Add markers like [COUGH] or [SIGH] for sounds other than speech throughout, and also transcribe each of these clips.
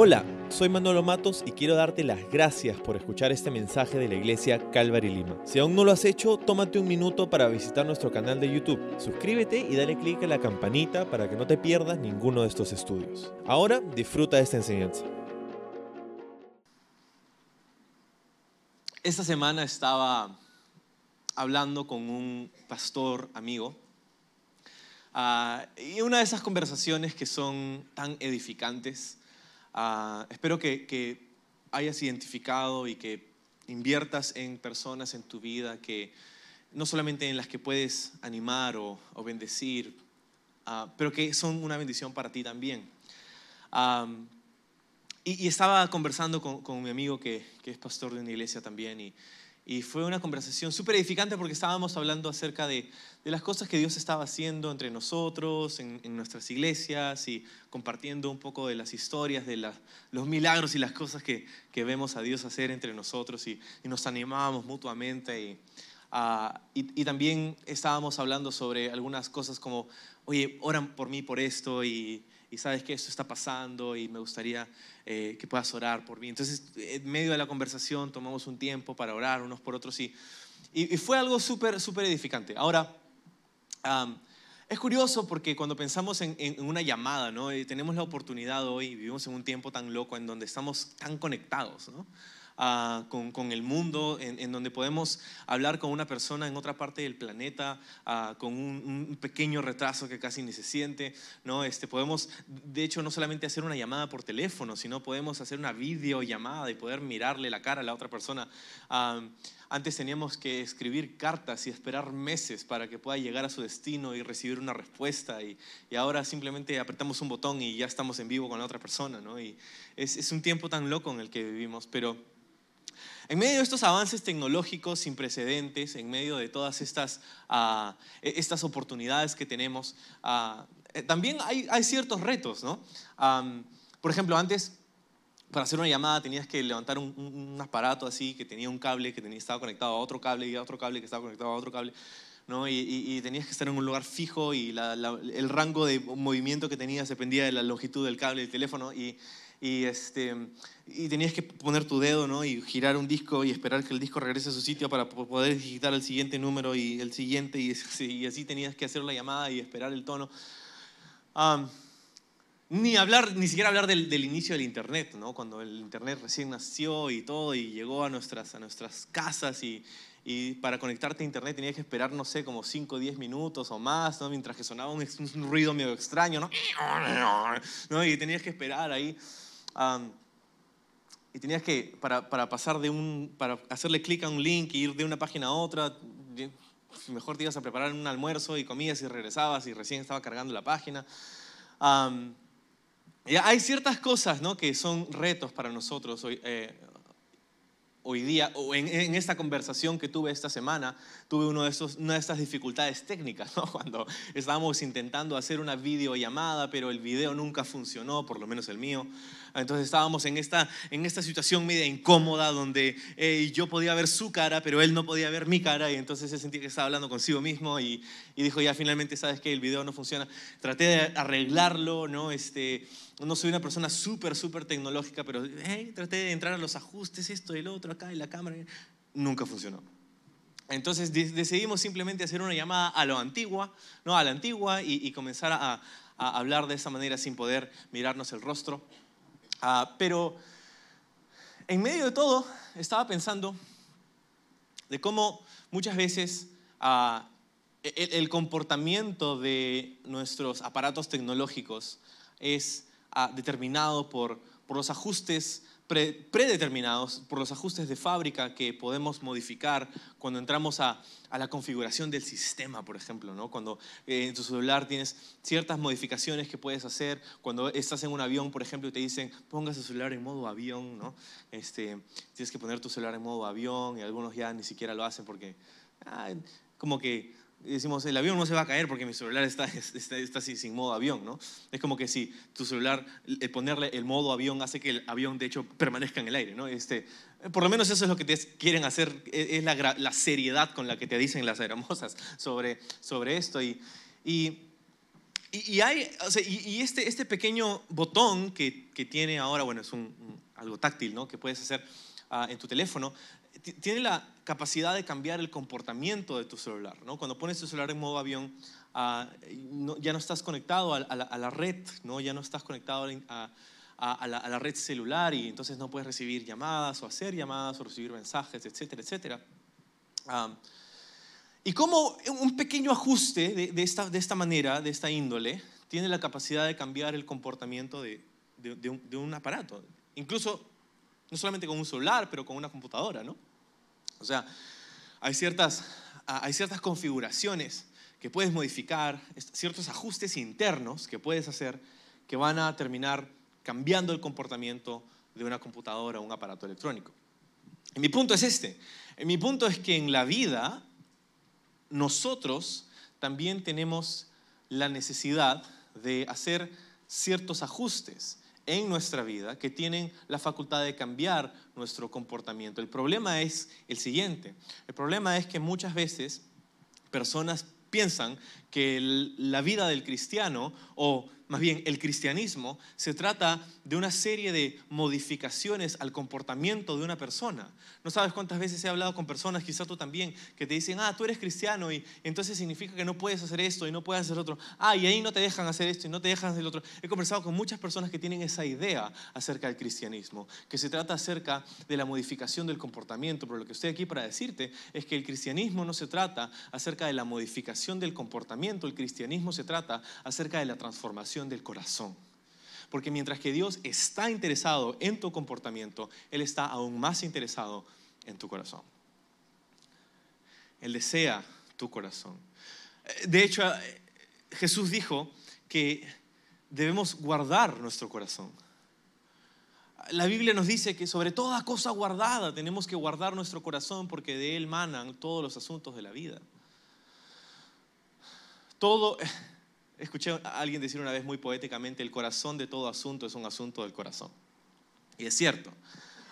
Hola, soy Manolo Matos y quiero darte las gracias por escuchar este mensaje de la iglesia Calvary Lima. Si aún no lo has hecho, tómate un minuto para visitar nuestro canal de YouTube. Suscríbete y dale clic a la campanita para que no te pierdas ninguno de estos estudios. Ahora disfruta de esta enseñanza. Esta semana estaba hablando con un pastor amigo ah, y una de esas conversaciones que son tan edificantes Ah, espero que, hayas identificado y que inviertas en personas en tu vida que no solamente en las que puedes animar o, bendecir, ah, pero que son una bendición para ti también. y, estaba conversando con, mi amigo que, que, es pastor de una iglesia también y, y fue una conversación súper edificante porque estábamos hablando acerca de, de, las cosas que Dios estaba haciendo entre nosotros, en, nuestras iglesias y compartiendo un poco de las historias, de los milagros y las cosas que, que, vemos a Dios hacer entre nosotros y, nos animábamos mutuamente. Y, ah, y, y, también estábamos hablando sobre algunas cosas como, oye, oran por mí por esto y, y sabes que esto está pasando y me gustaría eh, que puedas orar por mí. Entonces, en medio de la conversación tomamos un tiempo para orar unos por otros y, y, fue algo súper, súper edificante. Ahora, es curioso porque cuando pensamos en, en una llamada, ¿no? Eh, tenemos la oportunidad hoy, vivimos en un tiempo tan loco en donde estamos tan conectados, ¿no? Con, el mundo, en, donde podemos hablar con una persona en otra parte del planeta, con un, pequeño retraso que casi ni se siente. ¿no? Este, podemos, de hecho, no solamente hacer una llamada por teléfono, sino podemos hacer una videollamada y poder mirarle la cara a la otra persona. antes teníamos que escribir cartas y esperar meses para que pueda llegar a su destino y recibir una respuesta. Y, ahora simplemente apretamos un botón y ya estamos en vivo con la otra persona. ¿no? Y es, es un tiempo tan loco en el que vivimos, pero en medio de estos avances tecnológicos sin precedentes, en medio de todas estas, e-, estas oportunidades que tenemos, eh, también hay, hay, ciertos retos, ¿no? por ejemplo, antes para hacer una llamada tenías que levantar un, aparato así que tenía un cable que tenía, estaba conectado a otro cable y a otro cable que estaba conectado a otro cable. ¿no? Y, tenías que estar en un lugar fijo y el rango de movimiento que tenías dependía de la longitud del cable del teléfono y, y, este, y tenías que poner tu dedo ¿no? y girar un disco y esperar que el disco regrese a su sitio para poder digitar el siguiente número y el siguiente y, y así tenías que hacer la llamada y esperar el tono. ni hablar, ni siquiera hablar del, del, inicio del Internet, ¿no? cuando el Internet recién nació y todo y llegó a nuestras, a nuestras casas y, y para conectarte a internet tenías que esperar, no sé, como 5 o 10 minutos o más, ¿no? mientras que sonaba un, un, ruido medio extraño, ¿no? ¿no? Y tenías que esperar ahí y tenías que, para, para, pasar de un, para hacerle clic a un link y ir de una página a otra, mejor te ibas a preparar un almuerzo y comías y regresabas y recién estaba cargando la página. hay ciertas cosas ¿no? que son retos para nosotros hoy, eh, hoy día, o en, esta conversación que tuve esta semana, tuve uno de esos, una de estas dificultades técnicas, ¿no? [LAUGHS] cuando estábamos intentando hacer una videollamada, pero el video nunca funcionó, por lo menos el mío. Entonces estábamos en esta, en esta situación media incómoda donde eh, yo podía ver su cara, pero él no podía ver mi cara y entonces se sentía que estaba hablando consigo mismo y, y dijo, ya finalmente sabes que el video no funciona. Traté de arreglarlo, ¿no? Este, no soy una persona súper, súper tecnológica, pero traté de entrar a los ajustes, esto lo otro, acá y la cámara. Nunca funcionó. Entonces decidimos simplemente hacer una llamada a lo antigua, ¿no? a la antigua y, comenzar a, hablar de esa manera sin poder mirarnos el rostro. Ah, pero en medio de todo estaba pensando de cómo muchas veces ah, el, comportamiento de nuestros aparatos tecnológicos es ah, determinado por, por los ajustes predeterminados por los ajustes de fábrica que podemos modificar cuando entramos a, la configuración del sistema, por ejemplo, ¿no? cuando eh, en tu celular tienes ciertas modificaciones que puedes hacer, cuando estás en un avión, por ejemplo, y te dicen ponga su celular en modo avión, ¿no? este, tienes que poner tu celular en modo avión y algunos ya ni siquiera lo hacen porque como que decimos, el avión no se va a caer porque mi celular está, [LAUGHS] está, está así, sin modo avión, ¿no? Es como que si tu celular, el ponerle el modo avión hace que el avión de hecho permanezca en el aire, ¿no? Este, por lo menos eso es lo que te quieren hacer, e, es la, la seriedad con la que te dicen las hermosas sobre, sobre esto. Y, y, Y, hay, y, este, este pequeño botón que, que tiene ahora, bueno, es un, algo táctil, ¿no? Que puedes hacer ah, en tu teléfono, tiene la capacidad de cambiar el comportamiento de tu celular, ¿no? Cuando pones tu celular en modo avión, ah, ya no estás conectado a, la, red, ¿no? Ya no estás conectado a, la, red celular y entonces no puedes recibir llamadas o hacer llamadas o recibir mensajes, etcétera, etcétera. Y cómo un pequeño ajuste de, esta, de esta manera, de esta índole, tiene la capacidad de cambiar el comportamiento de, de un, aparato. Incluso, no solamente con un celular, pero con una computadora, ¿no? O sea, hay ciertas, hay ciertas configuraciones que puedes modificar, ciertos ajustes internos que puedes hacer que van a terminar cambiando el comportamiento de una computadora o un aparato electrónico. Y mi punto es este. Mi punto es que en la vida nosotros también tenemos la necesidad de hacer ciertos ajustes en nuestra vida que tienen la facultad de cambiar nuestro comportamiento. El problema es el siguiente. El problema es que muchas veces personas piensan que la vida del cristiano o más bien el cristianismo, se trata de una serie de modificaciones al comportamiento de una persona. No sabes cuántas veces he hablado con personas, quizá tú también, que te dicen, ah, tú eres cristiano y entonces significa que no puedes hacer esto y no puedes hacer otro. Ah, y ahí no te dejan hacer esto y no te dejan hacer lo otro. He conversado con muchas personas que tienen esa idea acerca del cristianismo, que se trata acerca de la modificación del comportamiento. Pero lo que estoy aquí para decirte es que el cristianismo no se trata acerca de la modificación del comportamiento, el cristianismo se trata acerca de la transformación del corazón. Porque mientras que Dios está interesado en tu comportamiento, Él está aún más interesado en tu corazón. Él desea tu corazón. De hecho, Jesús dijo que debemos guardar nuestro corazón. La Biblia nos dice que sobre toda cosa guardada tenemos que guardar nuestro corazón porque de él manan todos los asuntos de la vida. Todo, [LAUGHS] Escuché a alguien decir una vez muy poéticamente, el corazón de todo asunto es un asunto del corazón. Y es cierto.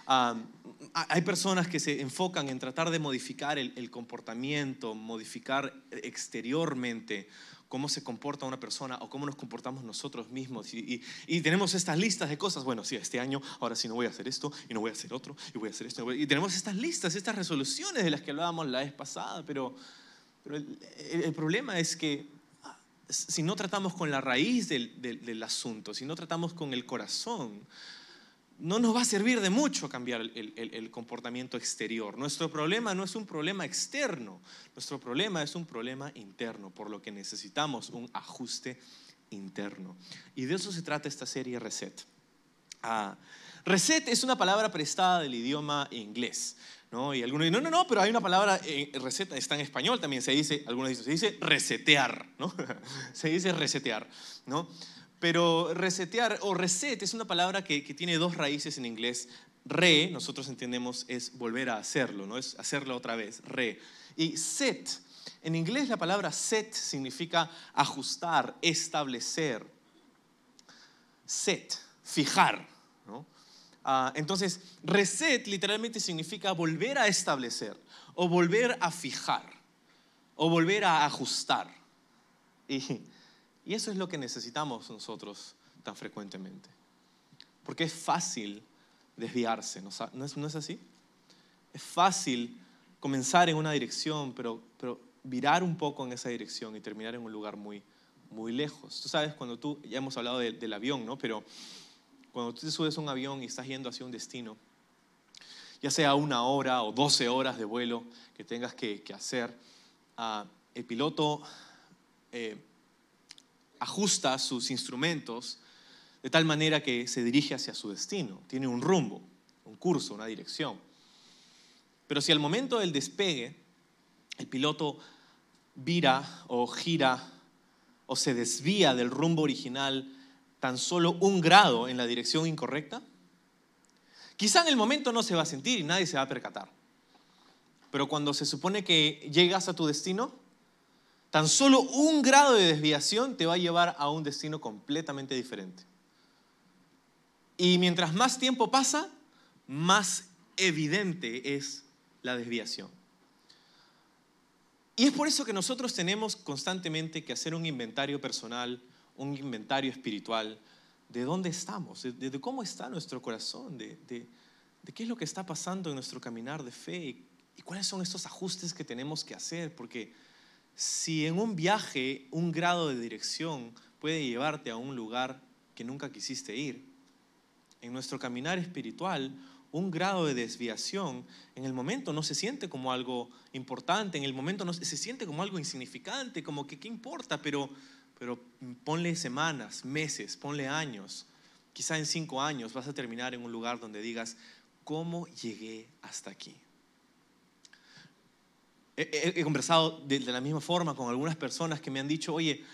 hay personas que se enfocan en tratar de modificar el, comportamiento, modificar exteriormente cómo se comporta una persona o cómo nos comportamos nosotros mismos. Y, tenemos estas listas de cosas, bueno, sí, este año, ahora sí no voy a hacer esto y no voy a hacer otro y voy a hacer esto. Y tenemos estas listas, estas resoluciones de las que hablábamos la vez pasada, pero el problema es que si no tratamos con la raíz del, asunto, si no tratamos con el corazón, no nos va a servir de mucho cambiar el, el, comportamiento exterior. Nuestro problema no es un problema externo, nuestro problema es un problema interno, por lo que necesitamos un ajuste interno. Y de eso se trata esta serie Reset. Ah, reset es una palabra prestada del idioma inglés. ¿no? Y algunos dicen, no, no, no, pero hay una palabra, eh, receta, está en español también, se dice, algunos dicen, se dice resetear, ¿no? [LAUGHS] se dice resetear, ¿no? Pero resetear o reset es una palabra que, que, tiene dos raíces en inglés. Re, nosotros entendemos, es volver a hacerlo, ¿no? Es hacerlo otra vez, re. Y set, en inglés la palabra set significa ajustar, establecer. Set, fijar. Ah, entonces, reset literalmente significa volver a establecer o volver a fijar o volver a ajustar. Y, eso es lo que necesitamos nosotros tan frecuentemente. Porque es fácil desviarse, ¿no, es, no es así? Es fácil comenzar en una dirección, pero, pero virar un poco en esa dirección y terminar en un lugar muy, muy lejos. Tú sabes, cuando tú, ya hemos hablado del avión, ¿no? Pero cuando tú te subes a un avión y estás yendo hacia un destino, ya sea una hora o 12 horas de vuelo que tengas que, hacer, ah, el piloto eh, ajusta sus instrumentos de tal manera que se dirige hacia su destino, tiene un rumbo, un curso, una dirección. Pero si al momento del despegue el piloto vira o gira o se desvía del rumbo original tan solo un grado en la dirección incorrecta? Quizá en el momento no se va a sentir y nadie se va a percatar. Pero cuando se supone que llegas a tu destino, tan solo un grado de desviación te va a llevar a un destino completamente diferente. Y mientras más tiempo pasa, más evidente es la desviación. Y es por eso que nosotros tenemos constantemente que hacer un inventario personal un inventario espiritual de dónde estamos, de, cómo está nuestro corazón, de, de, qué es lo que está pasando en nuestro caminar de fe y, y cuáles son estos ajustes que tenemos que hacer, porque si en un viaje un grado de dirección puede llevarte a un lugar que nunca quisiste ir, en nuestro caminar espiritual un grado de desviación en el momento no se siente como algo importante, en el momento no, se siente como algo insignificante, como que qué importa, pero, pero ponle semanas, meses, ponle años, quizá en cinco años vas a terminar en un lugar donde digas, ¿cómo llegué hasta aquí? He, conversado de, la misma forma con algunas personas que me han dicho, oye,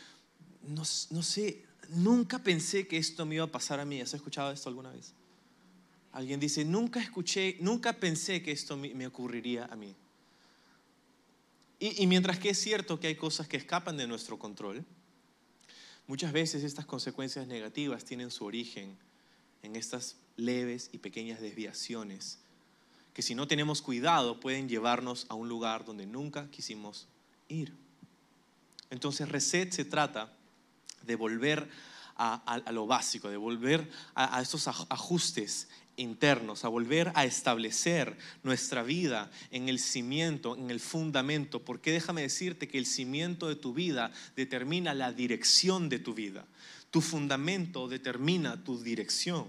no, no sé, nunca pensé que esto me iba a pasar a mí. ¿Has escuchado esto alguna vez? Alguien dice, nunca escuché, nunca pensé que esto me ocurriría a mí. Y, mientras que es cierto que hay cosas que escapan de nuestro control, muchas veces estas consecuencias negativas tienen su origen en estas leves y pequeñas desviaciones que si no tenemos cuidado pueden llevarnos a un lugar donde nunca quisimos ir. Entonces, reset se trata de volver a, lo básico, de volver a, a estos ajustes internos, a volver a establecer nuestra vida en el cimiento, en el fundamento, porque déjame decirte que el cimiento de tu vida determina la dirección de tu vida. Tu fundamento determina tu dirección.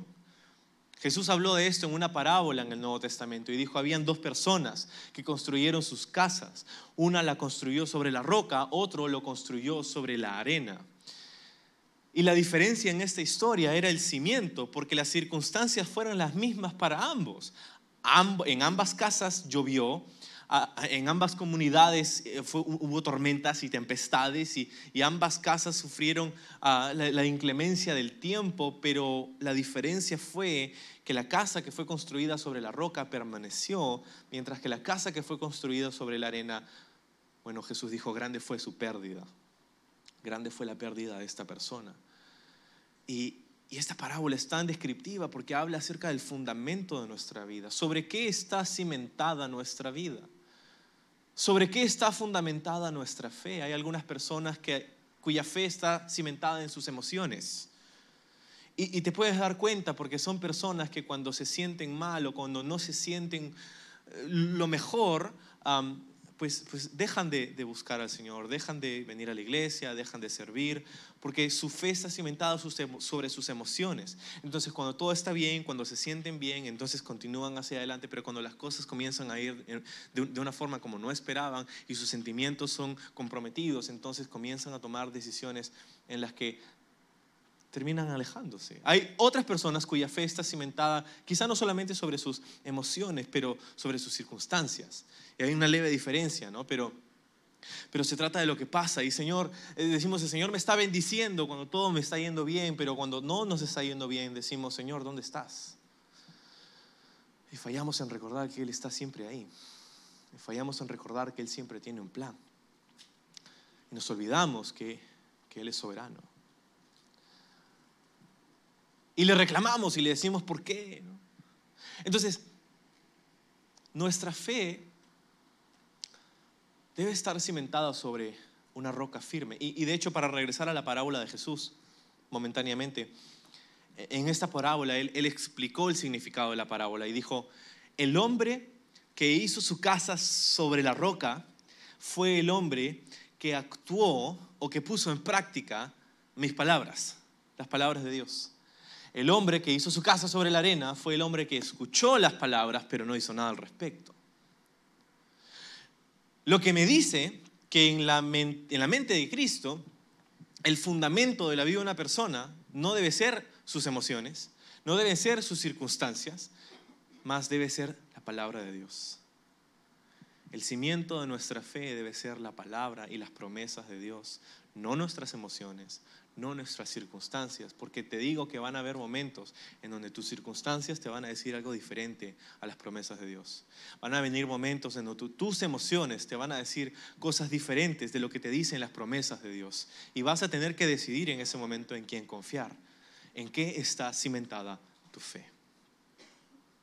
Jesús habló de esto en una parábola en el Nuevo Testamento y dijo, habían dos personas que construyeron sus casas. Una la construyó sobre la roca, otro lo construyó sobre la arena. Y la diferencia en esta historia era el cimiento, porque las circunstancias fueron las mismas para ambos. En ambas casas llovió, en ambas comunidades eh, hubo tormentas y tempestades y, ambas casas sufrieron la, la, inclemencia del tiempo, pero la diferencia fue que la casa que fue construida sobre la roca permaneció, mientras que la casa que fue construida sobre la arena, bueno, Jesús dijo, grande fue su pérdida. Grande fue la pérdida de esta persona. Y, esta parábola es tan descriptiva porque habla acerca del fundamento de nuestra vida, sobre qué está cimentada nuestra vida, sobre qué está fundamentada nuestra fe. Hay algunas personas que, cuya fe está cimentada en sus emociones. Y, te puedes dar cuenta porque son personas que cuando se sienten mal o cuando no se sienten eh, lo mejor, pues, pues, dejan de, buscar al Señor, dejan de venir a la iglesia, dejan de servir, porque su fe está cimentada sobre sus emociones. Entonces, cuando todo está bien, cuando se sienten bien, entonces continúan hacia adelante, pero cuando las cosas comienzan a ir de una forma como no esperaban y sus sentimientos son comprometidos, entonces comienzan a tomar decisiones en las que terminan alejándose. Hay otras personas cuya fe está cimentada quizá no solamente sobre sus emociones, pero sobre sus circunstancias. Y hay una leve diferencia, ¿no? Pero, pero se trata de lo que pasa. Y Señor, eh, decimos, el Señor me está bendiciendo cuando todo me está yendo bien, pero cuando no nos está yendo bien, decimos, Señor, ¿dónde estás? Y fallamos en recordar que Él está siempre ahí. Fallamos en recordar que Él siempre tiene un plan. Y nos olvidamos que, que Él es soberano. Y le reclamamos y le decimos por qué. Entonces, nuestra fe debe estar cimentada sobre una roca firme. Y, de hecho, para regresar a la parábola de Jesús, momentáneamente, en esta parábola él, él explicó el significado de la parábola y dijo, el hombre que hizo su casa sobre la roca fue el hombre que actuó o que puso en práctica mis palabras, las palabras de Dios. El hombre que hizo su casa sobre la arena fue el hombre que escuchó las palabras pero no hizo nada al respecto. Lo que me dice que en la, en la mente de Cristo el fundamento de la vida de una persona no debe ser sus emociones, no deben ser sus circunstancias, más debe ser la palabra de Dios. El cimiento de nuestra fe debe ser la palabra y las promesas de Dios, no nuestras emociones, no nuestras circunstancias, porque te digo que van a haber momentos en donde tus circunstancias te van a decir algo diferente a las promesas de Dios. Van a venir momentos en donde tus emociones te van a decir cosas diferentes de lo que te dicen las promesas de Dios. Y vas a tener que decidir en ese momento en quién confiar, en qué está cimentada tu fe.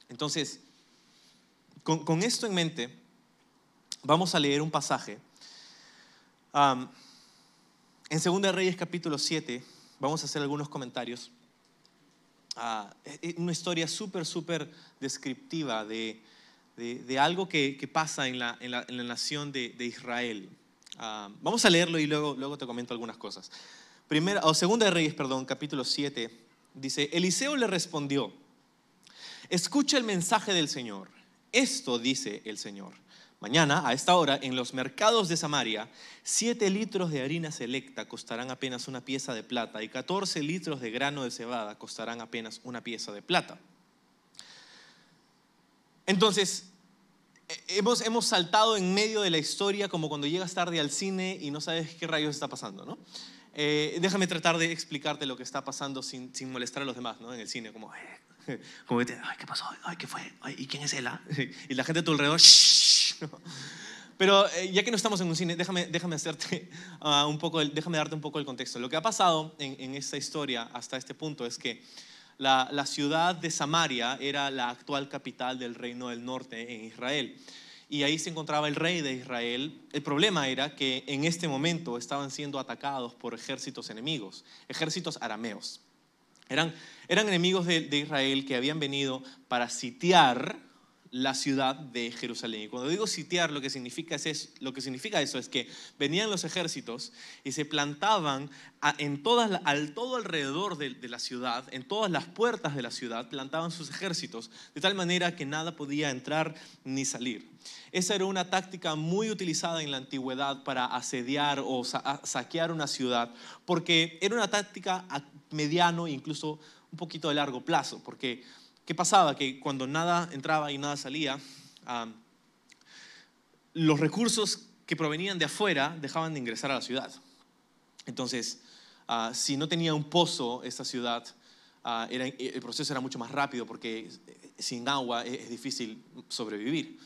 Entonces, con, esto en mente, vamos a leer un pasaje. En 2 Reyes capítulo 7, vamos a hacer algunos comentarios. Ah, una historia súper, súper descriptiva de, de, algo que, que pasa en la, en la, en la nación de, de Israel. Ah, vamos a leerlo y luego, luego te comento algunas cosas. Primera, o Segunda de Reyes, perdón, capítulo 7, dice, Eliseo le respondió, escucha el mensaje del Señor. Esto dice el Señor. Mañana, a esta hora, en los mercados de Samaria, 7 litros de harina selecta costarán apenas una pieza de plata y 14 litros de grano de cebada costarán apenas una pieza de plata. Entonces, eh, hemos, hemos saltado en medio de la historia como cuando llegas tarde al cine y no sabes qué rayos está pasando, ¿no? Eh, déjame tratar de explicarte lo que está pasando sin, sin molestar a los demás, ¿no? En el cine, como, [LAUGHS] como que ay, ¿qué pasó? Ay, ¿qué fue? ¿Y quién es él? Ah? [LAUGHS] Y la gente a tu alrededor, Shh [LAUGHS] pero eh, ya que no estamos en un cine, déjame, déjame, hacerte, [LAUGHS] ah, un poco déjame darte un poco el contexto. Lo que ha pasado en, esta historia hasta este punto es que la, ciudad de Samaria era la actual capital del reino del norte en Israel. Y ahí se encontraba el rey de Israel. El problema era que en este momento estaban siendo atacados por ejércitos enemigos, ejércitos arameos. Eran, eran enemigos de Israel que habían venido para sitiar la ciudad de Jerusalén. Y cuando digo sitiar, lo que significa, es, lo que significa eso es que venían los ejércitos y se plantaban en todas, al todo alrededor de, de, la ciudad, en todas las puertas de la ciudad, plantaban sus ejércitos, de tal manera que nada podía entrar ni salir. Esa era una táctica muy utilizada en la antigüedad para asediar o saquear una ciudad, porque era una táctica a mediano e incluso un poquito de largo plazo, porque ¿Qué pasaba? Que cuando nada entraba y nada salía, los recursos que provenían de afuera dejaban de ingresar a la ciudad. Entonces, ah, si no tenía un pozo esta ciudad, ah, el proceso era mucho más rápido porque sin agua es difícil sobrevivir.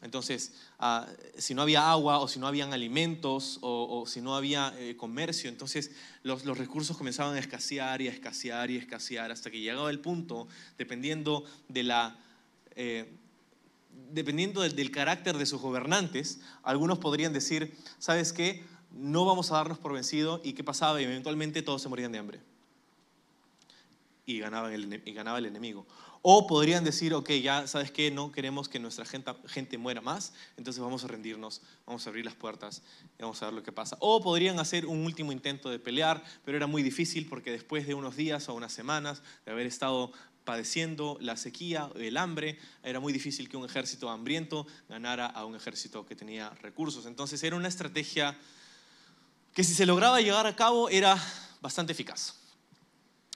Entonces, ah, si no había agua o si no habían alimentos o, si no había eh, comercio, entonces los, recursos comenzaban a escasear y a escasear y a escasear hasta que llegaba el punto, dependiendo, de la, eh, dependiendo del, carácter de sus gobernantes, algunos podrían decir, ¿sabes qué? No vamos a darnos por vencido y qué pasaba y eventualmente todos se morían de hambre y ganaba el, y ganaba el enemigo. O podrían decir, ok, ya sabes que no queremos que nuestra gente, muera más, entonces vamos a rendirnos, vamos a abrir las puertas y vamos a ver lo que pasa. O podrían hacer un último intento de pelear, pero era muy difícil porque después de unos días o unas semanas de haber estado padeciendo la sequía, el hambre, era muy difícil que un ejército hambriento ganara a un ejército que tenía recursos. Entonces era una estrategia que si se lograba llevar a cabo era bastante eficaz.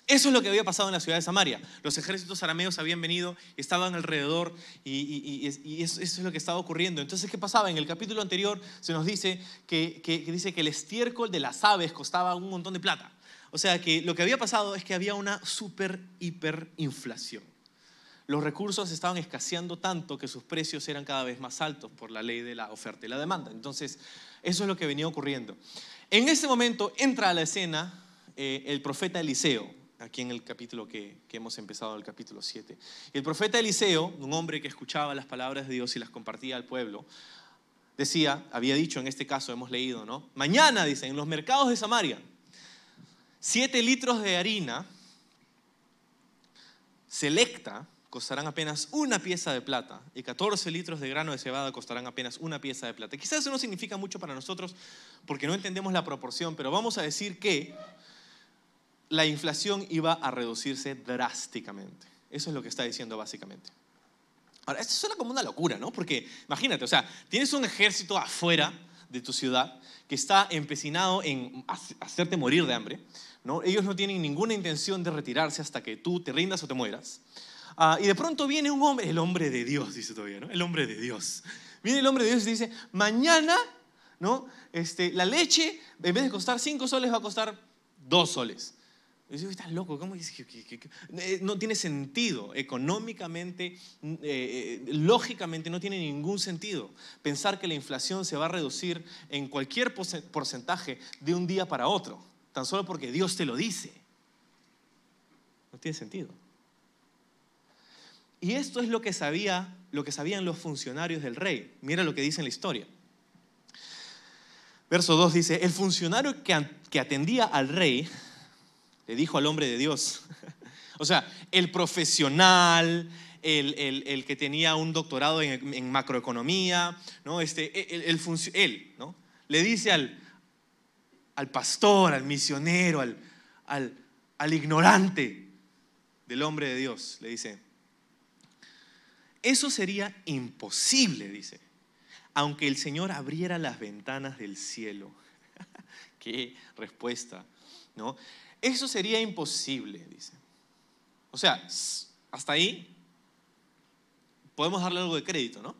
Eso es lo que había pasado en la ciudad de Samaria. Los ejércitos arameos habían venido, estaban alrededor y, eso, es lo que estaba ocurriendo. Entonces, ¿qué pasaba? En el capítulo anterior se nos dice que, dice que el estiércol de las aves costaba un montón de plata. O sea que lo que había pasado es que había una super hiperinflación. Los recursos estaban escaseando tanto que sus precios eran cada vez más altos por la ley de la oferta y la demanda. Entonces, eso es lo que venía ocurriendo. En ese momento entra a la escena eh, el profeta Eliseo aquí en el capítulo que, hemos empezado, el capítulo 7. el profeta Eliseo, un hombre que escuchaba las palabras de Dios y las compartía al pueblo, decía, había dicho en este caso, hemos leído, ¿no? Mañana, dicen, en los mercados de Samaria, 7 litros de harina selecta costarán apenas una pieza de plata y 14 litros de grano de cebada costarán apenas una pieza de plata. Quizás eso no significa mucho para nosotros porque no entendemos la proporción, pero vamos a decir que la inflación iba a reducirse drásticamente. Eso es lo que está diciendo básicamente. Ahora, esto suena como una locura, ¿no? Porque imagínate, o sea, tienes un ejército afuera de tu ciudad que está empecinado en hacerte morir de hambre, ¿no? Ellos no tienen ninguna intención de retirarse hasta que tú te rindas o te mueras. Ah, y de pronto viene un hombre, el hombre de Dios, dice todavía, ¿no? El hombre de Dios. Viene el hombre de Dios y dice, mañana, ¿no? Este, la leche, en vez de costar cinco soles, va a costar dos soles. Estás loco, ¿cómo eh, No tiene sentido económicamente, mm, eh, eh, lógicamente no tiene ningún sentido pensar que la inflación se va a reducir en cualquier porcentaje de un día para otro, tan solo porque Dios te lo dice. No tiene sentido. Y esto es lo que, sabía, lo que sabían los funcionarios del rey. Mira lo que dice en la historia. Verso 2 dice, el funcionario que atendía al rey Le dijo al hombre de Dios. [LAUGHS] o sea, el profesional, el, que tenía un doctorado en, macroeconomía, ¿no? este, el, él ¿no? le dice al, al pastor, al misionero, al, al, al ignorante del hombre de Dios, le dice, eso sería imposible, dice, aunque el Señor abriera las ventanas del cielo. [LAUGHS] Qué respuesta, ¿no? Eso sería imposible, dice. O sea, hasta ahí podemos darle algo de crédito, ¿no?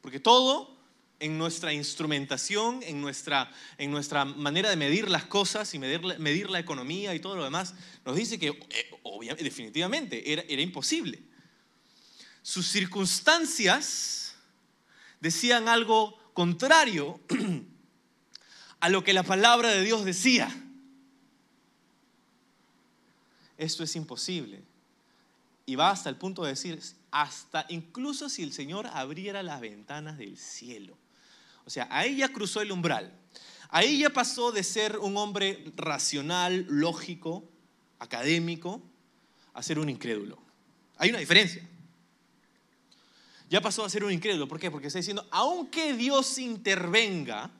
Porque todo en nuestra instrumentación, en nuestra, en nuestra manera de medir las cosas y medir, medir la economía y todo lo demás, nos dice que eh, obviamente, definitivamente era, era imposible. Sus circunstancias decían algo contrario [CLEARS THROAT] a lo que la palabra de Dios decía. Esto es imposible. Y va hasta el punto de decir, hasta incluso si el Señor abriera las ventanas del cielo. O sea, ahí ya cruzó el umbral. Ahí ya pasó de ser un hombre racional, lógico, académico, a ser un incrédulo. Hay una diferencia. Ya pasó a ser un incrédulo. ¿Por qué? Porque está diciendo, aunque Dios intervenga,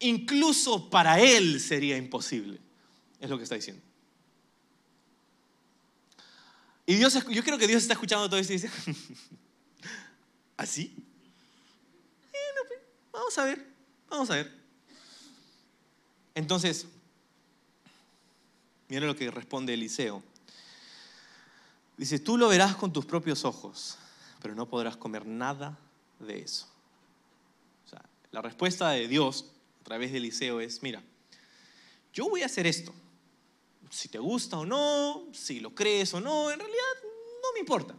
incluso para Él sería imposible. Es lo que está diciendo. Y Dios, yo creo que Dios está escuchando todo esto y dice, [LAUGHS] ¿así? Pues, vamos a ver, vamos a ver. Entonces, mira lo que responde Eliseo. Dice, tú lo verás con tus propios ojos, pero no podrás comer nada de eso. O sea, la respuesta de Dios a través de Eliseo es, mira, yo voy a hacer esto, si te gusta o no, si lo crees o no, en realidad no me importa.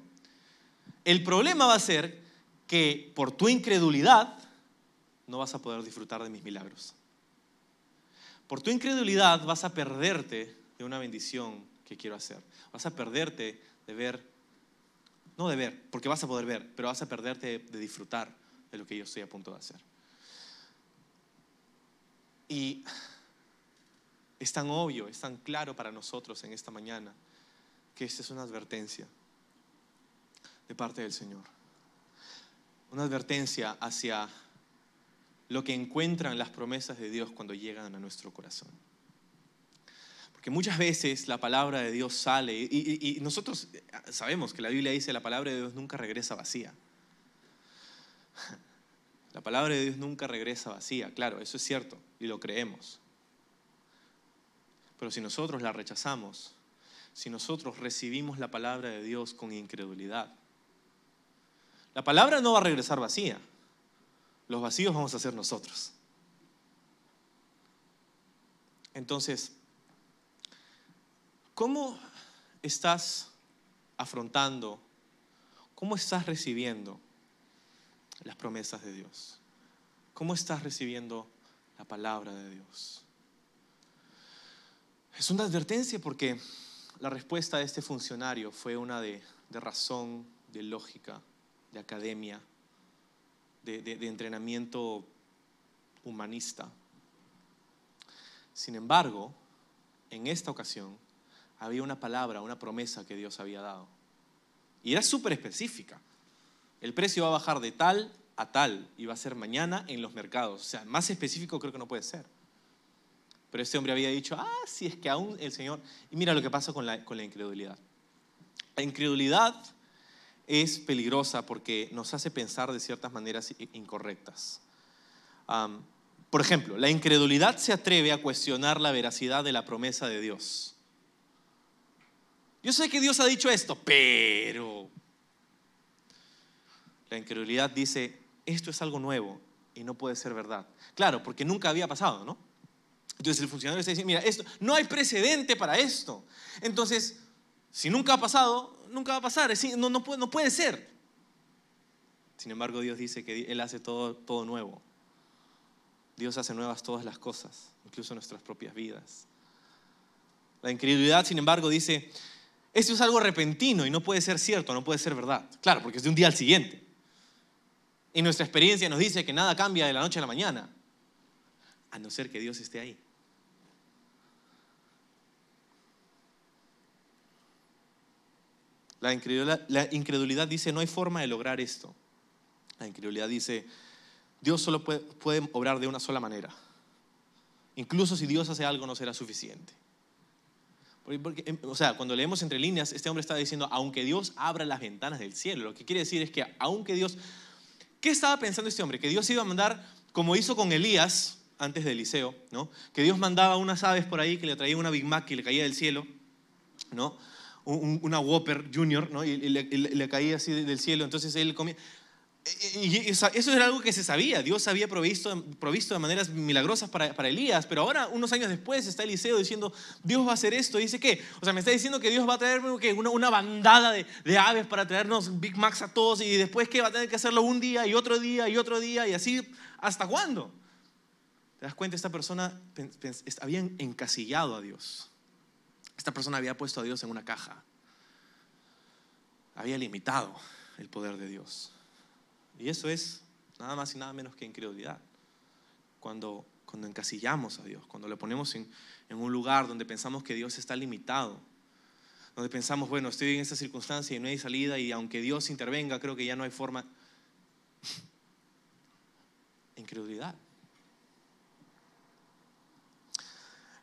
El problema va a ser que por tu incredulidad no vas a poder disfrutar de mis milagros. Por tu incredulidad vas a perderte de una bendición que quiero hacer. Vas a perderte de ver, no de ver, porque vas a poder ver, pero vas a perderte de disfrutar de lo que yo estoy a punto de hacer. Y es tan obvio, es tan claro para nosotros en esta mañana que esta es una advertencia de parte del Señor. Una advertencia hacia lo que encuentran las promesas de Dios cuando llegan a nuestro corazón. Porque muchas veces la palabra de Dios sale y, nosotros sabemos que la Biblia dice la palabra de Dios nunca regresa vacía. [LAUGHS] La palabra de Dios nunca regresa vacía, claro, eso es cierto y lo creemos. Pero si nosotros la rechazamos, si nosotros recibimos la palabra de Dios con incredulidad, la palabra no va a regresar vacía. Los vacíos vamos a ser nosotros. Entonces, ¿cómo estás afrontando, cómo estás recibiendo las promesas de Dios? ¿Cómo estás recibiendo la palabra de Dios? Es una advertencia porque la respuesta de este funcionario fue una de, razón, de lógica, de academia, de, entrenamiento humanista. Sin embargo, en esta ocasión había una palabra, una promesa que Dios había dado. Y era súper específica. El precio va a bajar de tal a tal y va a ser mañana en los mercados. O sea, más específico creo que no puede ser. Pero este hombre había dicho, ah, si es que aún el Señor... Y mira lo que pasa con la, con la incredulidad. La incredulidad es peligrosa porque nos hace pensar de ciertas maneras incorrectas. por ejemplo, la incredulidad se atreve a cuestionar la veracidad de la promesa de Dios. Yo sé que Dios ha dicho esto, pero la incredulidad dice, esto es algo nuevo y no puede ser verdad. Claro, porque nunca había pasado, ¿no? Entonces el funcionario está diciendo, mira, esto, no hay precedente para esto. Entonces, si nunca ha pasado, nunca va a pasar. No, puede ser. Sin embargo, Dios dice que Él hace todo, todo nuevo. Dios hace nuevas todas las cosas, incluso nuestras propias vidas. La incredulidad, sin embargo, dice, esto es algo repentino y no puede ser cierto, no puede ser verdad. Claro, porque es de un día al siguiente. Y nuestra experiencia nos dice que nada cambia de la noche a la mañana, a no ser que Dios esté ahí. La incredulidad, dice, no hay forma de lograr esto. La incredulidad dice, Dios solo puede, puede obrar de una sola manera. Incluso si Dios hace algo no será suficiente. Porque, em, o sea, cuando leemos entre líneas, este hombre está diciendo, aunque Dios abra las ventanas del cielo, lo que quiere decir es que aunque Dios... ¿Qué estaba pensando este hombre? Que Dios iba a mandar, como hizo con Elías antes de Eliseo, ¿no? Que Dios mandaba unas aves por ahí que le traían una Big Mac que le caía del cielo, ¿no? una Whopper Junior, ¿no? Y, le, caía así del cielo, entonces él comía. Y eso era algo que se sabía, Dios había provisto, provisto de maneras milagrosas para, Elías, pero ahora, unos años después, está Eliseo diciendo, Dios va a hacer esto. Y dice, ¿qué? O sea, me está diciendo que Dios va a traer Una, una, bandada de, de, aves para traernos Big Macs a todos y después que va a tener que hacerlo un día y otro día y otro día y así, ¿hasta cuándo? ¿Te das cuenta? Esta persona había encasillado a Dios. Esta persona había puesto a Dios en una caja. Había limitado el poder de Dios. Y eso es nada más y nada menos que incredulidad. Cuando, cuando encasillamos a Dios, cuando le ponemos en, en un lugar donde pensamos que Dios está limitado, donde pensamos, bueno, estoy en esta circunstancia y no hay salida y aunque Dios intervenga, creo que ya no hay forma. [LAUGHS] Incredulidad.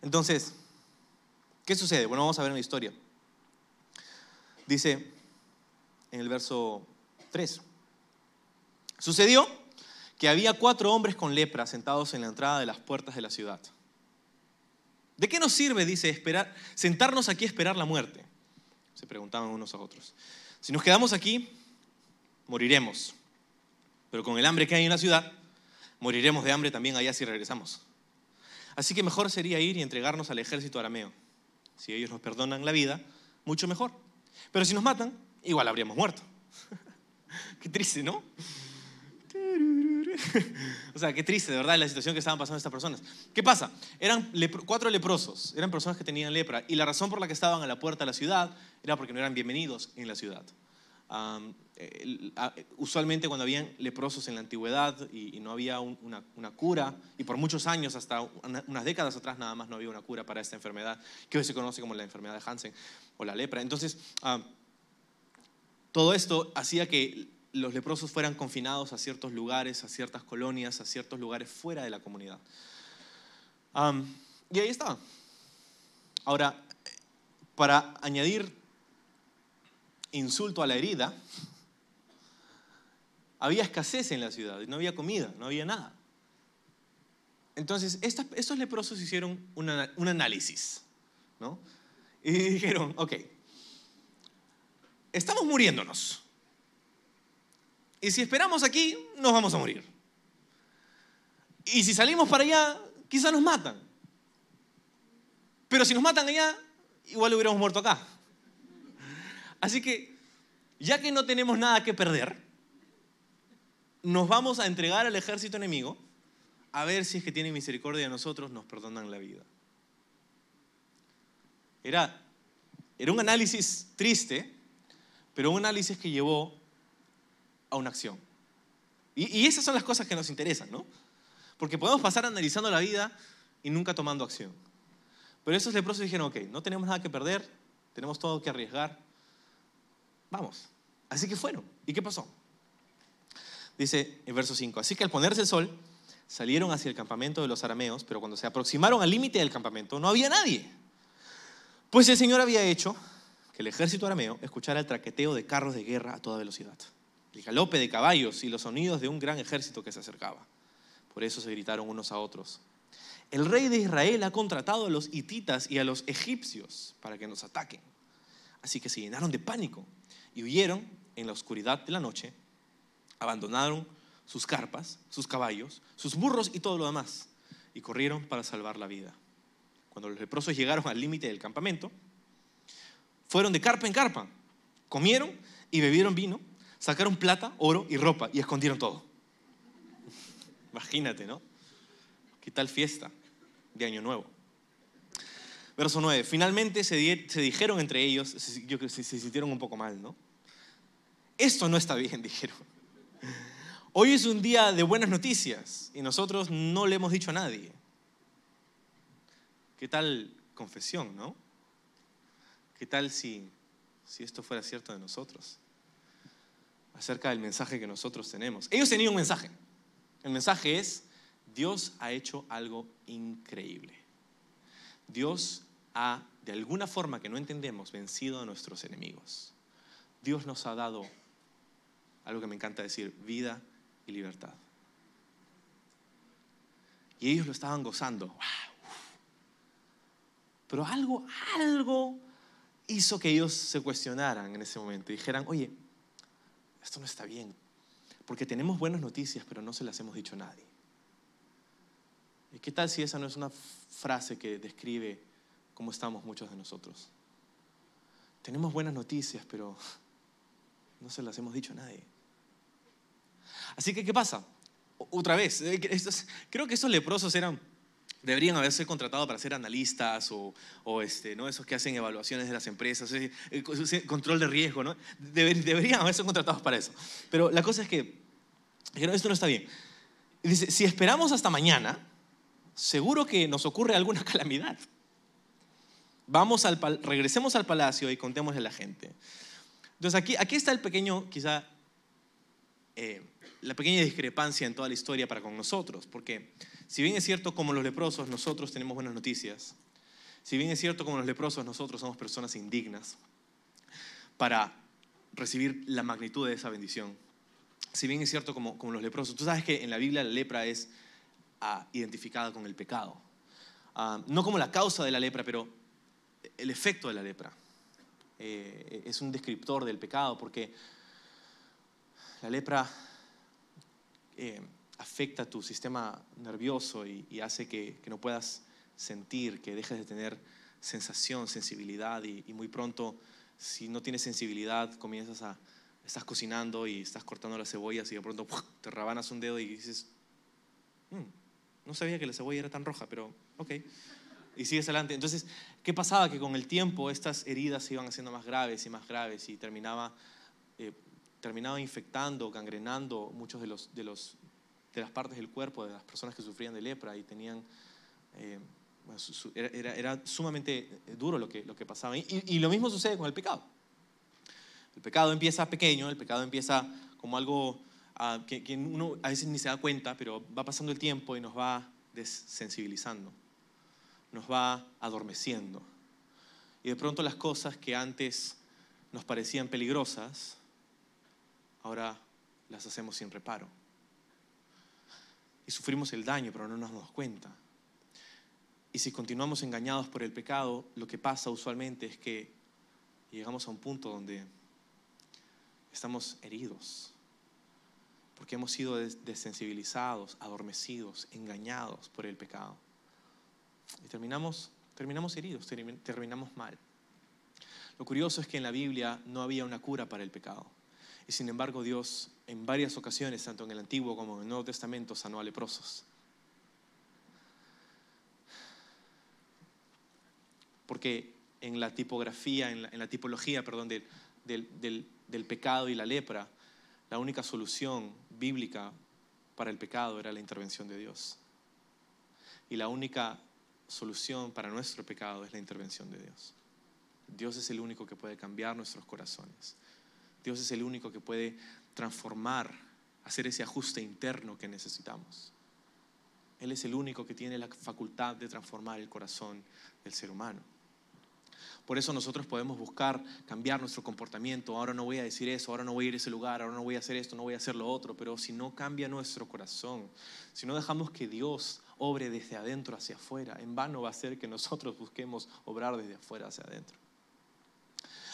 Entonces, ¿qué sucede? Bueno, vamos a ver una historia. Dice en el verso 3. Sucedió que había cuatro hombres con lepra sentados en la entrada de las puertas de la ciudad. ¿De qué nos sirve, dice, esperar, sentarnos aquí a esperar la muerte? Se preguntaban unos a otros. Si nos quedamos aquí, moriremos. Pero con el hambre que hay en la ciudad, moriremos de hambre también allá si regresamos. Así que mejor sería ir y entregarnos al ejército arameo. Si ellos nos perdonan la vida, mucho mejor. Pero si nos matan, igual habríamos muerto. [LAUGHS] Qué triste, ¿no? [LAUGHS] o sea, qué triste, de verdad, la situación que estaban pasando estas personas. ¿Qué pasa? Eran cuatro leprosos, eran personas que tenían lepra, y la razón por la que estaban a la puerta de la ciudad era porque no eran bienvenidos en la ciudad. Usualmente cuando habían leprosos en la antigüedad y, no había una, cura, y por muchos años, hasta unas décadas atrás nada más no había una cura para esta enfermedad, que hoy se conoce como la enfermedad de Hansen o la lepra. Entonces, todo esto hacía que los leprosos fueran confinados a ciertos lugares, a ciertas colonias, a ciertos lugares fuera de la comunidad. y ahí estaba. Ahora, para añadir insulto a la herida, había escasez en la ciudad, no había comida, no había nada. Entonces, estos leprosos hicieron un análisis, ¿no? Y [LAUGHS] dijeron, ok, estamos muriéndonos. Y si esperamos aquí, nos vamos a morir. Y si salimos para allá, quizá nos matan. Pero si nos matan allá, igual hubiéramos muerto acá. Así que, ya que no tenemos nada que perder, nos vamos a entregar al ejército enemigo a ver si es que tienen misericordia de nosotros, nos perdonan la vida. Era, era un análisis triste, pero un análisis que llevó a una acción. Y, esas son las cosas que nos interesan, ¿no? Porque podemos pasar analizando la vida y nunca tomando acción. Pero esos leprosos dijeron, ok, no tenemos nada que perder, tenemos todo que arriesgar, vamos. Así que fueron. ¿Y qué pasó? Dice en verso 5, así que al ponerse el sol, salieron hacia el campamento de los arameos, pero cuando se aproximaron al límite del campamento no había nadie. Pues el Señor había hecho que el ejército arameo escuchara el traqueteo de carros de guerra a toda velocidad el galope de caballos y los sonidos de un gran ejército que se acercaba. Por eso se gritaron unos a otros. El rey de Israel ha contratado a los hititas y a los egipcios para que nos ataquen. Así que se llenaron de pánico y huyeron en la oscuridad de la noche, abandonaron sus carpas, sus caballos, sus burros y todo lo demás, y corrieron para salvar la vida. Cuando los leprosos llegaron al límite del campamento, fueron de carpa en carpa, comieron y bebieron vino sacaron plata, oro y ropa y escondieron todo. [LAUGHS] Imagínate, ¿no? ¿Qué tal fiesta de Año Nuevo? Verso 9. Finalmente se, dijeron entre ellos, yo creo que se, se sintieron un poco mal, ¿no? Esto no está bien, [LAUGHS] dijeron. Hoy es un día de buenas noticias y nosotros no le hemos dicho a nadie. ¿Qué tal confesión, no? ¿Qué tal si si esto fuera cierto de nosotros? Acerca del mensaje que nosotros tenemos. Ellos tenían un mensaje. El mensaje es, Dios ha hecho algo increíble. Dios ha, de alguna forma que no entendemos, vencido a nuestros enemigos. Dios nos ha dado algo que me encanta decir, vida y libertad. Y ellos lo estaban gozando. Pero algo, algo hizo que ellos se cuestionaran en ese momento y dijeran, oye, esto no está bien, porque tenemos buenas noticias, pero no se las hemos dicho a nadie. ¿Y qué tal si esa no es una frase que describe cómo estamos muchos de nosotros? Tenemos buenas noticias, pero [LAUGHS] no se las hemos dicho a nadie. Así que, ¿qué pasa? Otra vez, eh, creo que esos leprosos eran, deberían haberse contratado para ser analistas o, o este, ¿no? esos que hacen evaluaciones de las empresas, eh, control de riesgo, ¿no? deberían haberse contratados para eso. Pero la cosa es que, esto no está bien. Dice, si esperamos hasta mañana, seguro que nos ocurre alguna [LAUGHS] calamidad. Vamos al, regresemos al palacio y contémosle a la gente. Entonces aquí, aquí está el pequeño, quizá, eh, la pequeña discrepancia en toda la historia para con nosotros, porque si bien es cierto como los leprosos nosotros tenemos buenas noticias, si bien es cierto como los leprosos nosotros somos personas indignas para recibir la magnitud de esa bendición, si bien es cierto como, como los leprosos, tú sabes que en la Biblia la lepra es ah, identificada con el pecado, ah, no como la causa de la lepra, pero el efecto de la lepra. Eh, es un descriptor del pecado porque la lepra eh, afecta tu sistema nervioso y, hace que, no puedas sentir, que dejes de tener sensación, sensibilidad y, muy pronto, si no tienes sensibilidad, comienzas a, estás cocinando y estás cortando las cebollas y de pronto te rabanas un dedo y dices, mm, no sabía que la cebolla era tan roja, pero ok. Y sigues adelante. Entonces, ¿qué pasaba? Que con el tiempo estas heridas se iban haciendo más graves y más graves y terminaba eh, terminaba infectando, gangrenando muchos de, los, de, los, de las partes del cuerpo de las personas que sufrían de lepra y tenían... Eh, era, era, sumamente duro lo que, lo que pasaba. Y, y, lo mismo sucede con el pecado. El pecado empieza pequeño, el pecado empieza como algo ah, que, que, uno a veces ni se da cuenta, pero va pasando el tiempo y nos va desensibilizando, nos va adormeciendo. Y de pronto las cosas que antes nos parecían peligrosas, ahora las hacemos sin reparo. Y sufrimos el daño, pero no nos damos cuenta. Y si continuamos engañados por el pecado, lo que pasa usualmente es que llegamos a un punto donde estamos heridos, porque hemos sido desensibilizados, adormecidos, engañados por el pecado. Y terminamos, terminamos heridos, terminamos mal. Lo curioso es que en la Biblia no había una cura para el pecado. Y sin embargo Dios en varias ocasiones, tanto en el Antiguo como en el Nuevo Testamento, sanó a leprosos. Porque en la tipografía, en la, tipología, perdón, del, del pecado y la lepra, la única solución bíblica para el pecado era la intervención de Dios. Y la única solución para nuestro pecado es la intervención de Dios. Dios es el único que puede cambiar nuestros corazones. Dios es el único que puede transformar, hacer ese ajuste interno que necesitamos. Él es el único que tiene la facultad de transformar el corazón del ser humano. Por eso nosotros podemos buscar cambiar nuestro comportamiento. Ahora no voy a decir eso, ahora no voy a ir a ese lugar, ahora no voy a hacer esto, no voy a hacer lo otro. Pero si no cambia nuestro corazón, si no dejamos que Dios obre desde adentro hacia afuera, en vano va a ser que nosotros busquemos obrar desde afuera hacia adentro.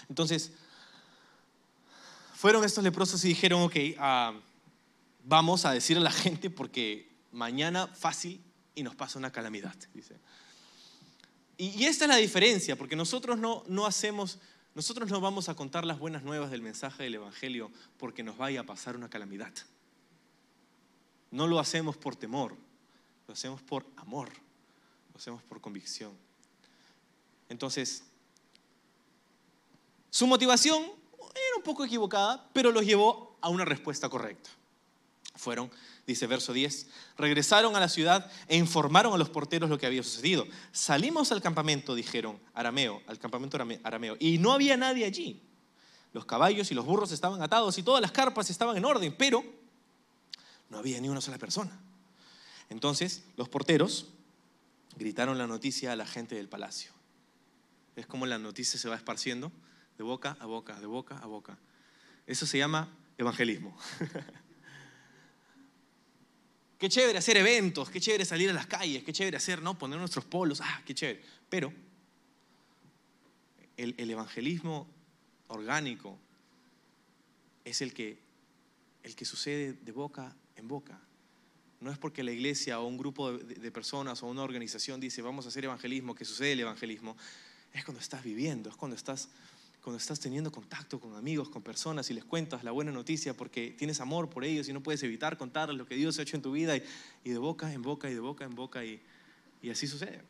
Entonces, fueron estos leprosos y dijeron, ok, ah, vamos a decir a la gente porque mañana fácil y nos pasa una calamidad, dice. Y, esta es la diferencia, porque nosotros no, no hacemos, nosotros no vamos a contar las buenas nuevas del mensaje del Evangelio porque nos vaya a pasar una calamidad. No lo hacemos por temor, lo hacemos por amor, lo hacemos por convicción. Entonces, su motivación era un poco equivocada, pero los llevó a una respuesta correcta. Fueron, dice verso 10, regresaron a la ciudad e informaron a los porteros lo que había sucedido. Salimos al campamento, dijeron, arameo, al campamento arameo, y no había nadie allí. los caballos y los burros estaban atados y todas las carpas estaban en orden, pero no había ni una sola persona. Entonces los porteros gritaron la noticia a la gente del palacio. Es como la noticia se va esparciendo de boca a boca, de boca a boca. Eso se llama evangelismo. [LAUGHS] qué chévere hacer eventos, qué chévere salir a las calles, qué chévere hacer, ¿no? Poner nuestros polos, ah, qué chévere. Pero el, evangelismo orgánico es el que, el que sucede de boca en boca. No es porque la iglesia o un grupo de, personas o una organización dice vamos a hacer evangelismo, que sucede el evangelismo. Es cuando estás viviendo, es cuando estás, cuando estás teniendo contacto con amigos, con personas y les cuentas la buena noticia porque tienes amor por ellos y no puedes evitar contarles lo que Dios ha hecho en tu vida y, de boca en boca y de boca en boca y, así sucede.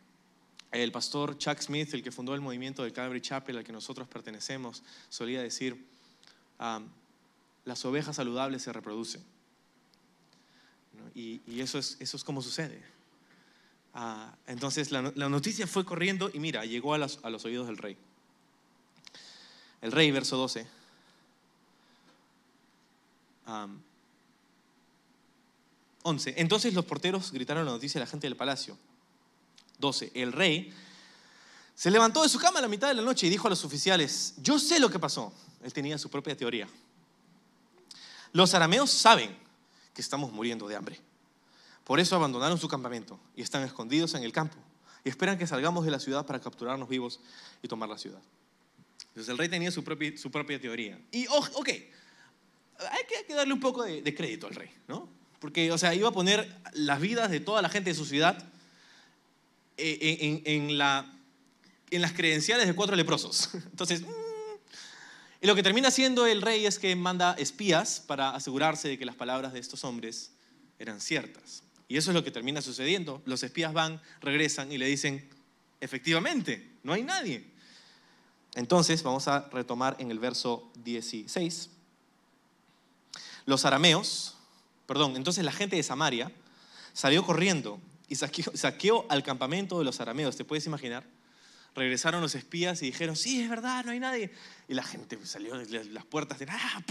El pastor Chuck Smith, el que fundó el movimiento del Calvary Chapel al que nosotros pertenecemos, solía decir, las ovejas saludables se reproducen. Y, eso, es, eso es como sucede. Ah, entonces la, noticia fue corriendo y mira, llegó a los, a los oídos del rey. El rey, verso 12. 11. Entonces los porteros gritaron la noticia a la gente del palacio. 12. El rey se levantó de su cama a la mitad de la noche y dijo a los oficiales, yo sé lo que pasó. Él tenía su propia teoría. Los arameos saben que estamos muriendo de hambre. Por eso abandonaron su campamento y están escondidos en el campo y esperan que salgamos de la ciudad para capturarnos vivos y tomar la ciudad. Entonces el rey tenía su propia, su propia teoría. Y, ok, hay que, darle un poco de, crédito al rey, ¿no? Porque, o sea, iba a poner las vidas de toda la gente de su ciudad eh, en, la, en las credenciales de cuatro leprosos. [LAUGHS] Entonces, mm, y lo que termina haciendo el rey es que manda espías para asegurarse de que las palabras de estos hombres eran ciertas. Y eso es lo que termina sucediendo. Los espías van, regresan y le dicen, efectivamente, no hay nadie. Entonces, vamos a retomar en el verso 16. Los arameos, perdón, entonces la gente de Samaria salió corriendo y saqueó, al campamento de los arameos, ¿te puedes imaginar? Regresaron los espías y dijeron, sí, es verdad, no hay nadie. Y la gente salió, las puertas, de, ah,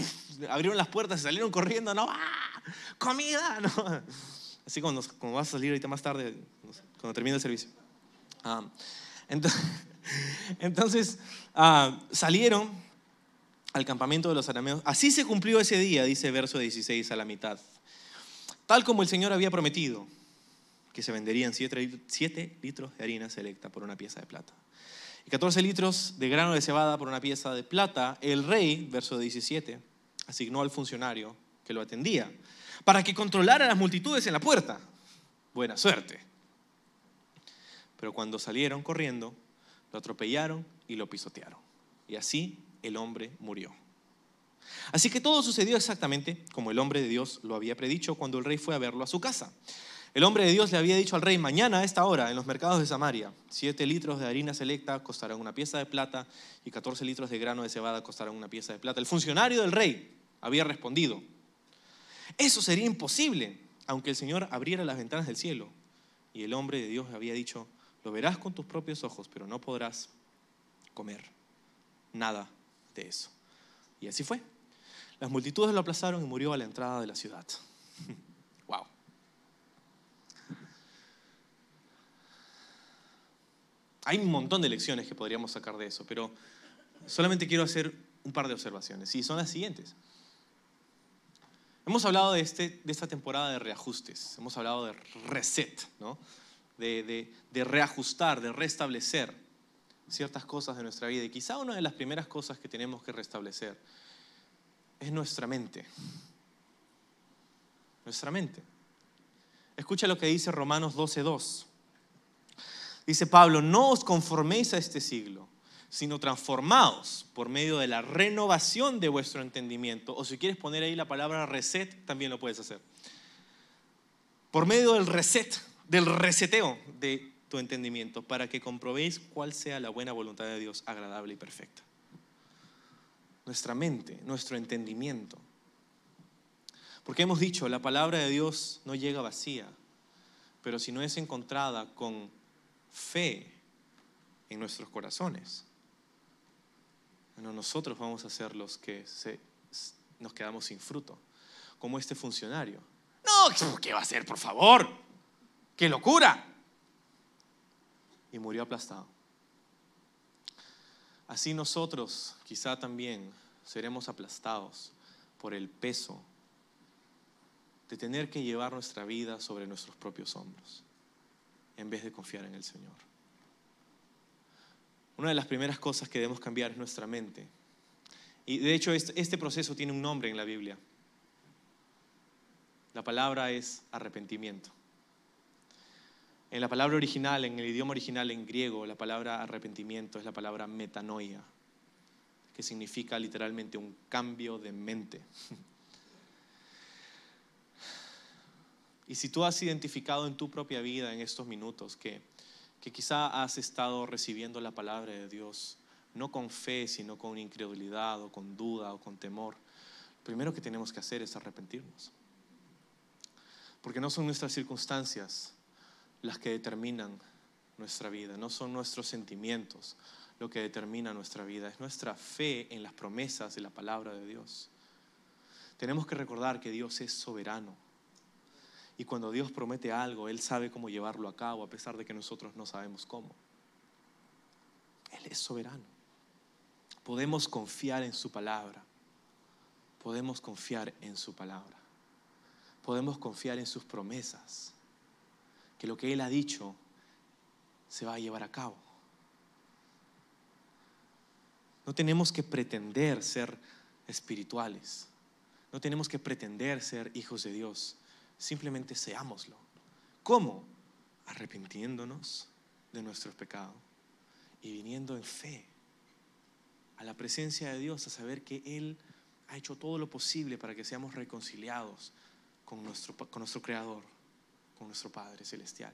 abrieron las puertas y salieron corriendo, no, ah, comida, [LAUGHS] no. Así como, como vas a salir ahorita más tarde, cuando termine el servicio. Ah, entonces, [LAUGHS] entonces ah, salieron al campamento de los arameos. Así se cumplió ese día, dice verso 16 a la mitad. Tal como el Señor había prometido que se venderían 7 litros de harina selecta por una pieza de plata. Y 14 litros de grano de cebada por una pieza de plata, el rey, verso 17, asignó al funcionario que lo atendía para que controlara las multitudes en la puerta. Buena suerte. Pero cuando salieron corriendo, lo atropellaron y lo pisotearon. Y así el hombre murió. Así que todo sucedió exactamente como el hombre de Dios lo había predicho cuando el rey fue a verlo a su casa. El hombre de Dios le había dicho al rey, mañana a esta hora en los mercados de Samaria, siete litros de harina selecta costarán una pieza de plata y 14 litros de grano de cebada costarán una pieza de plata. El funcionario del rey había respondido, eso sería imposible, aunque el Señor abriera las ventanas del cielo. Y el hombre de Dios había dicho, lo verás con tus propios ojos, pero no podrás comer nada de eso. Y así fue. Las multitudes lo aplazaron y murió a la entrada de la ciudad. [LAUGHS] Hay un montón de lecciones que podríamos sacar de eso, pero solamente quiero hacer un par de observaciones. Y son las siguientes. Hemos hablado de, este, de esta temporada de reajustes, hemos hablado de reset, ¿no? de, de reajustar, de restablecer ciertas cosas de nuestra vida. Y quizá una de las primeras cosas que tenemos que restablecer es nuestra mente. Nuestra mente. Escucha lo que dice Romanos 12.2. Dice Pablo, no os conforméis a este siglo, sino transformaos por medio de la renovación de vuestro entendimiento. O si quieres poner ahí la palabra reset, también lo puedes hacer. Por medio del reset, del reseteo de tu entendimiento, para que comprobéis cuál sea la buena voluntad de Dios, agradable y perfecta. Nuestra mente, nuestro entendimiento. Porque hemos dicho, la palabra de Dios no llega vacía, pero si no es encontrada con fe en nuestros corazones. Bueno, nosotros vamos a ser los que nos quedamos sin fruto, como este funcionario. No, ¿qué va a hacer, por favor? ¡Qué locura! Y murió aplastado. Así nosotros quizá también seremos aplastados por el peso de tener que llevar nuestra vida sobre nuestros propios hombros en vez de confiar en el Señor. Una de las primeras cosas que debemos cambiar es nuestra mente. Y de hecho este proceso tiene un nombre en la Biblia. La palabra es arrepentimiento. En la palabra original, en el idioma original en griego, la palabra arrepentimiento es la palabra metanoia, que significa literalmente un cambio de mente. [LAUGHS] Y si tú has identificado en tu propia vida en estos minutos que, que quizá has estado recibiendo la palabra de Dios, no con fe, sino con incredulidad o con duda o con temor, lo primero que tenemos que hacer es arrepentirnos. Porque no son nuestras circunstancias las que determinan nuestra vida, no son nuestros sentimientos lo que determina nuestra vida, es nuestra fe en las promesas de la palabra de Dios. Tenemos que recordar que Dios es soberano y cuando Dios promete algo, Él sabe cómo llevarlo a cabo, a pesar de que nosotros no sabemos cómo. Él es soberano. Podemos confiar en su palabra. Podemos confiar en su palabra. Podemos confiar en sus promesas. Que lo que Él ha dicho se va a llevar a cabo. No tenemos que pretender ser espirituales. No tenemos que pretender ser hijos de Dios simplemente seámoslo. ¿Cómo? Arrepintiéndonos de nuestros pecados y viniendo en fe a la presencia de Dios, a saber que Él ha hecho todo lo posible para que seamos reconciliados con nuestro, con nuestro Creador, con nuestro Padre Celestial.